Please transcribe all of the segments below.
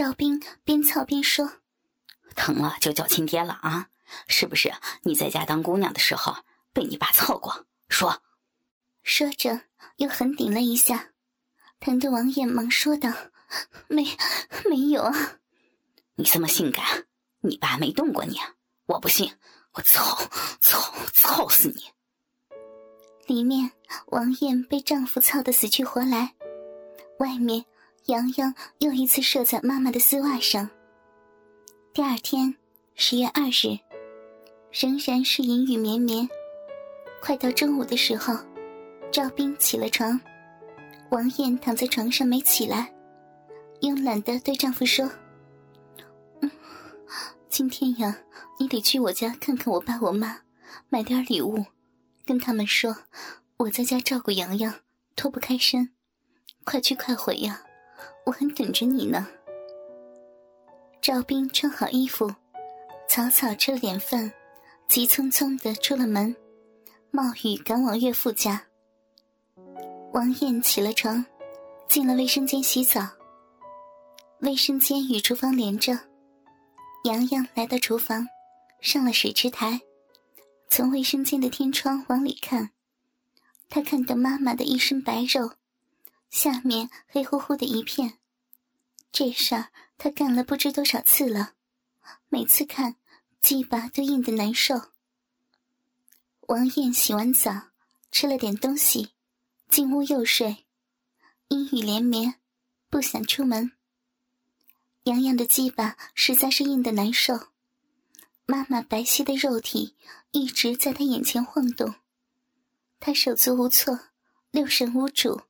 赵斌边操边说：“疼了就叫亲爹了啊！是不是你在家当姑娘的时候被你爸操过？说。”说着又狠顶了一下，疼得王艳忙说道：“没，没有啊！你这么性感，你爸没动过你？我不信，我操操操死你！”里面王艳被丈夫操得死去活来，外面洋洋又一次射在妈妈的丝袜上。第二天，十月二日，仍然是阴雨绵绵。快到中午的时候，赵斌起了床，王艳躺在床上没起来，慵懒的对丈夫说：“，今天呀，你得去我家看看我爸我妈，买点礼物。”跟他们说，我在家照顾洋洋，脱不开身，快去快回呀！我还等着你呢。赵斌穿好衣服，草草吃了点饭，急匆匆的出了门，冒雨赶往岳父家。王艳起了床，进了卫生间洗澡。卫生间与厨房连着，洋洋来到厨房，上了水池台。从卫生间的天窗往里看，他看到妈妈的一身白肉，下面黑乎乎的一片。这事儿他干了不知多少次了，每次看，鸡巴都硬得难受。王艳洗完澡，吃了点东西，进屋又睡。阴雨连绵，不想出门。洋洋的鸡巴实在是硬得难受。妈妈白皙的肉体一直在他眼前晃动，他手足无措，六神无主，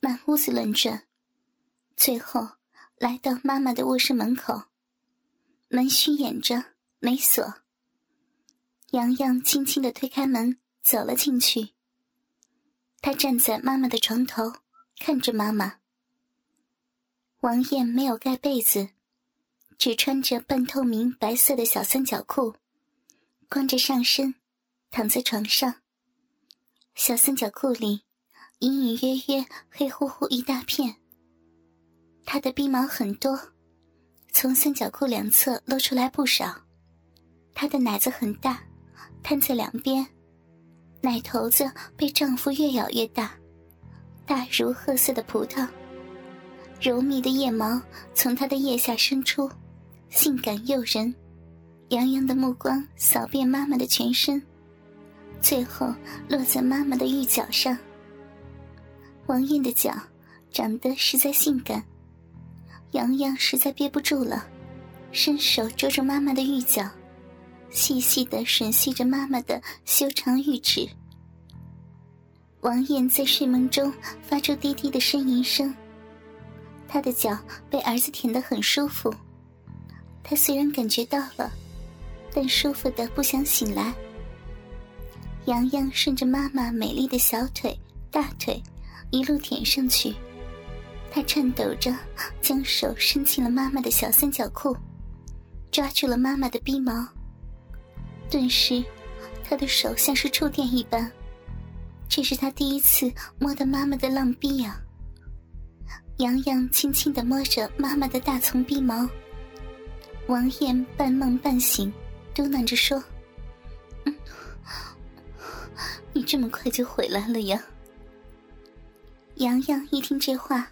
满屋子乱转，最后来到妈妈的卧室门口，门虚掩着，没锁。洋洋轻轻的推开门，走了进去。他站在妈妈的床头，看着妈妈。王艳没有盖被子。只穿着半透明白色的小三角裤，光着上身，躺在床上。小三角裤里隐隐约约黑乎乎一大片。她的鼻毛很多，从三角裤两侧露出来不少。她的奶子很大，摊在两边，奶头子被丈夫越咬越大，大如褐色的葡萄。柔密的腋毛从她的腋下伸出。性感诱人，洋洋的目光扫遍妈妈的全身，最后落在妈妈的玉脚上。王艳的脚长得实在性感，洋洋实在憋不住了，伸手捉住妈妈的玉脚，细细的吮吸着妈妈的修长玉指。王艳在睡梦中发出低低的呻吟声，她的脚被儿子舔得很舒服。他虽然感觉到了，但舒服的不想醒来。洋洋顺着妈妈美丽的小腿、大腿一路舔上去，他颤抖着将手伸进了妈妈的小三角裤，抓住了妈妈的逼毛。顿时，他的手像是触电一般，这是他第一次摸到妈妈的浪逼呀。洋洋轻轻的摸着妈妈的大葱逼毛。王艳半梦半醒，嘟囔着说：“嗯，你这么快就回来了呀？”洋洋一听这话，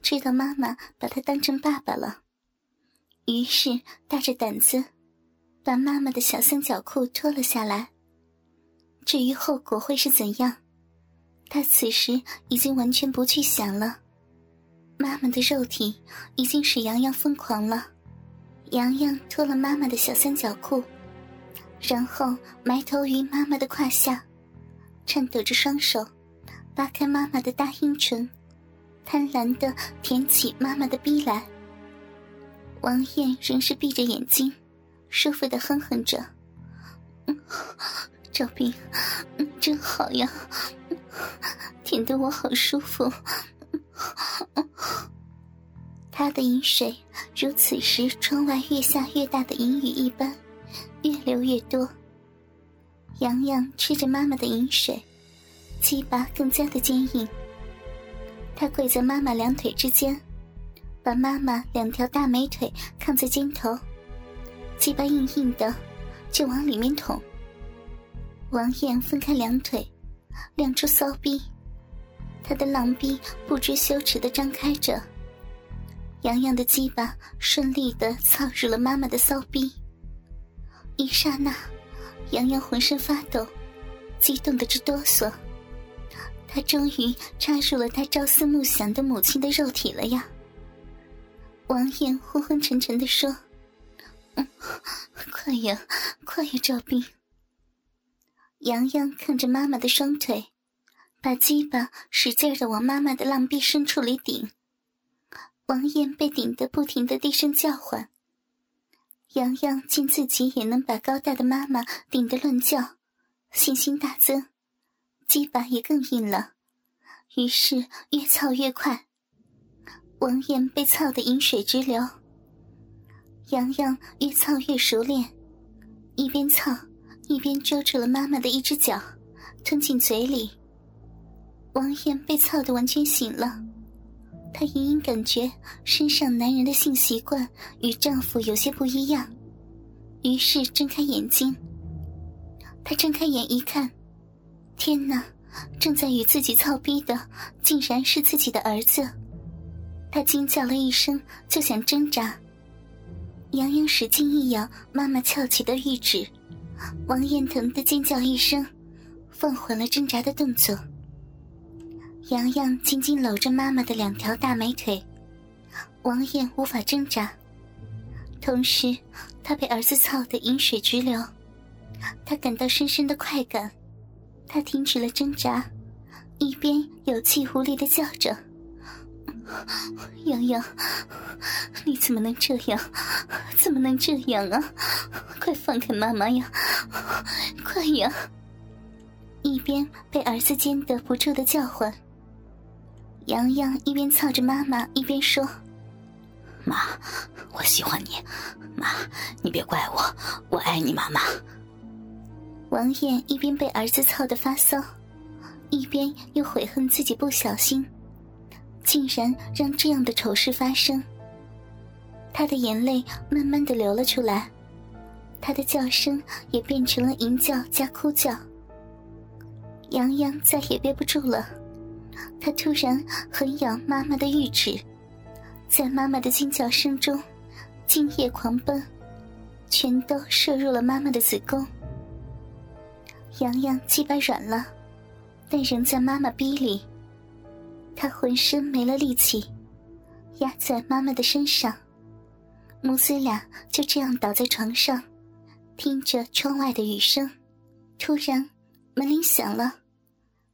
知道妈妈把他当成爸爸了，于是大着胆子把妈妈的小三角裤脱了下来。至于后果会是怎样，他此时已经完全不去想了。妈妈的肉体已经使洋洋疯狂了。洋洋脱了妈妈的小三角裤，然后埋头于妈妈的胯下，颤抖着双手，扒开妈妈的大阴唇，贪婪的舔起妈妈的逼来。王艳仍是闭着眼睛，舒服的哼哼着：“赵斌，真好呀，舔得我好舒服。”他的饮水如此时窗外越下越大的银雨一般，越流越多。洋洋吃着妈妈的饮水，鸡巴更加的坚硬。他跪在妈妈两腿之间，把妈妈两条大美腿抗在肩头，鸡巴硬硬的，就往里面捅。王艳分开两腿，亮出骚逼，他的狼逼不知羞耻的张开着。洋洋的鸡巴顺利的操入了妈妈的骚逼，一刹那，洋洋浑身发抖，激动的直哆嗦。他终于插入了他朝思暮想的母亲的肉体了呀！王艳昏昏沉沉的说：“嗯，快呀，快呀，赵斌。”洋洋看着妈妈的双腿，把鸡巴使劲的往妈妈的浪壁深处里顶。王艳被顶得不停的低声叫唤。洋洋见自己也能把高大的妈妈顶得乱叫，信心大增。鸡巴也更硬了，于是越操越快。王艳被操得饮水直流。洋洋越操越熟练，一边操一边捉住了妈妈的一只脚，吞进嘴里。王艳被操得完全醒了，她隐隐感觉身上男人的性习惯与丈夫有些不一样，于是睁开眼睛。她睁开眼一看。天哪！正在与自己操逼的，竟然是自己的儿子。他惊叫了一声，就想挣扎。杨洋使劲一咬妈妈翘起的玉指，王艳疼的尖叫一声，放缓了挣扎的动作。洋洋紧紧搂着妈妈的两条大美腿，王艳无法挣扎，同时她被儿子操得饮水直流，她感到深深的快感。他停止了挣扎，一边有气无力的叫着：“洋洋，你怎么能这样？怎么能这样啊？快放开妈妈呀！快呀！”一边被儿子间得不住的叫唤。洋洋一边操着妈妈，一边说：“妈，我喜欢你，妈，你别怪我，我爱你，妈妈。”王艳一边被儿子操得发骚，一边又悔恨自己不小心，竟然让这样的丑事发生。他的眼泪慢慢的流了出来，他的叫声也变成了吟叫加哭叫。洋洋再也憋不住了，他突然狠咬妈妈的玉指，在妈妈的惊叫声中，精液狂奔，全都射入了妈妈的子宫。洋洋鸡巴软了，但仍在妈妈逼里。他浑身没了力气，压在妈妈的身上，母子俩就这样倒在床上，听着窗外的雨声。突然，门铃响了，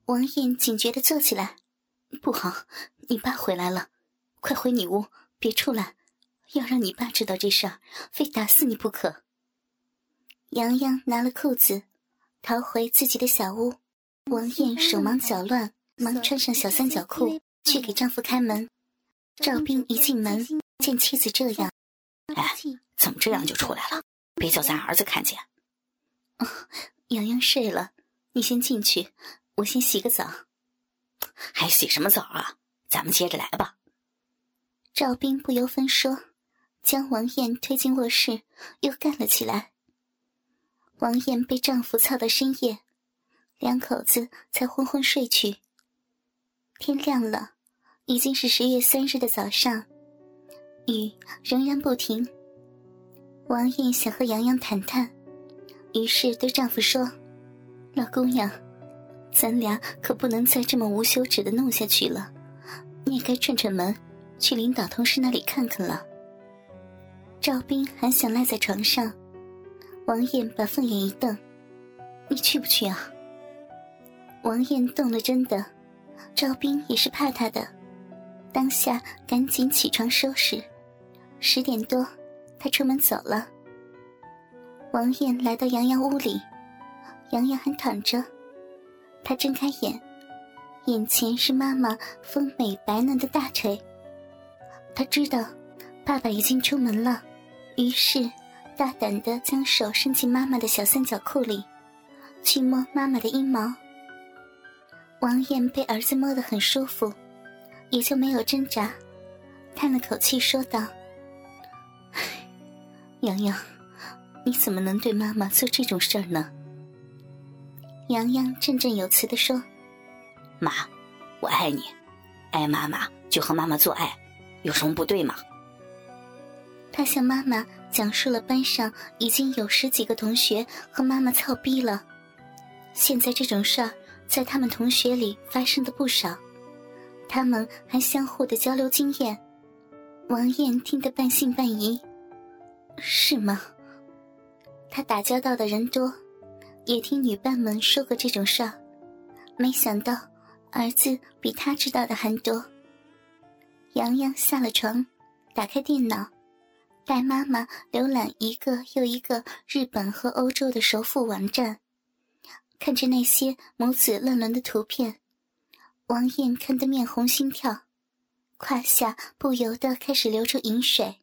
王艳警觉的坐起来：“不好，你爸回来了，快回你屋，别出来，要让你爸知道这事儿，非打死你不可。”洋洋拿了裤子。逃回自己的小屋，王艳手忙脚乱，忙穿上小三角裤去给丈夫开门。赵斌一进门，见妻子这样，哎，怎么这样就出来了？别叫咱儿子看见。洋洋睡了，你先进去，我先洗个澡。还洗什么澡啊？咱们接着来吧。赵斌不由分说，将王艳推进卧室，又干了起来。王艳被丈夫操到深夜，两口子才昏昏睡去。天亮了，已经是十月三日的早上，雨仍然不停。王艳想和洋洋谈谈，于是对丈夫说：“老姑娘，咱俩可不能再这么无休止的弄下去了，你也该串串门，去领导同事那里看看了。”赵斌还想赖在床上。王艳把凤眼一瞪：“你去不去啊？”王艳动了真的，赵斌也是怕他的，当下赶紧起床收拾。十点多，他出门走了。王艳来到洋洋屋里，洋洋还躺着，他睁开眼，眼前是妈妈丰美白嫩的大腿。他知道，爸爸已经出门了，于是。大胆的将手伸进妈妈的小三角裤里，去摸妈妈的阴毛。王艳被儿子摸得很舒服，也就没有挣扎。叹了口气说道：“洋洋，你怎么能对妈妈做这种事儿呢？”洋洋振振有词的说：“妈，我爱你，爱妈妈就和妈妈做爱，有什么不对吗？”他向妈妈讲述了班上已经有十几个同学和妈妈操逼了，现在这种事儿在他们同学里发生的不少，他们还相互的交流经验。王艳听得半信半疑：“是吗？”他打交道的人多，也听女伴们说过这种事儿，没想到儿子比他知道的还多。洋洋下了床，打开电脑。带妈妈浏览一个又一个日本和欧洲的首富网站，看着那些母子乱伦的图片，王艳看得面红心跳，胯下不由得开始流出饮水。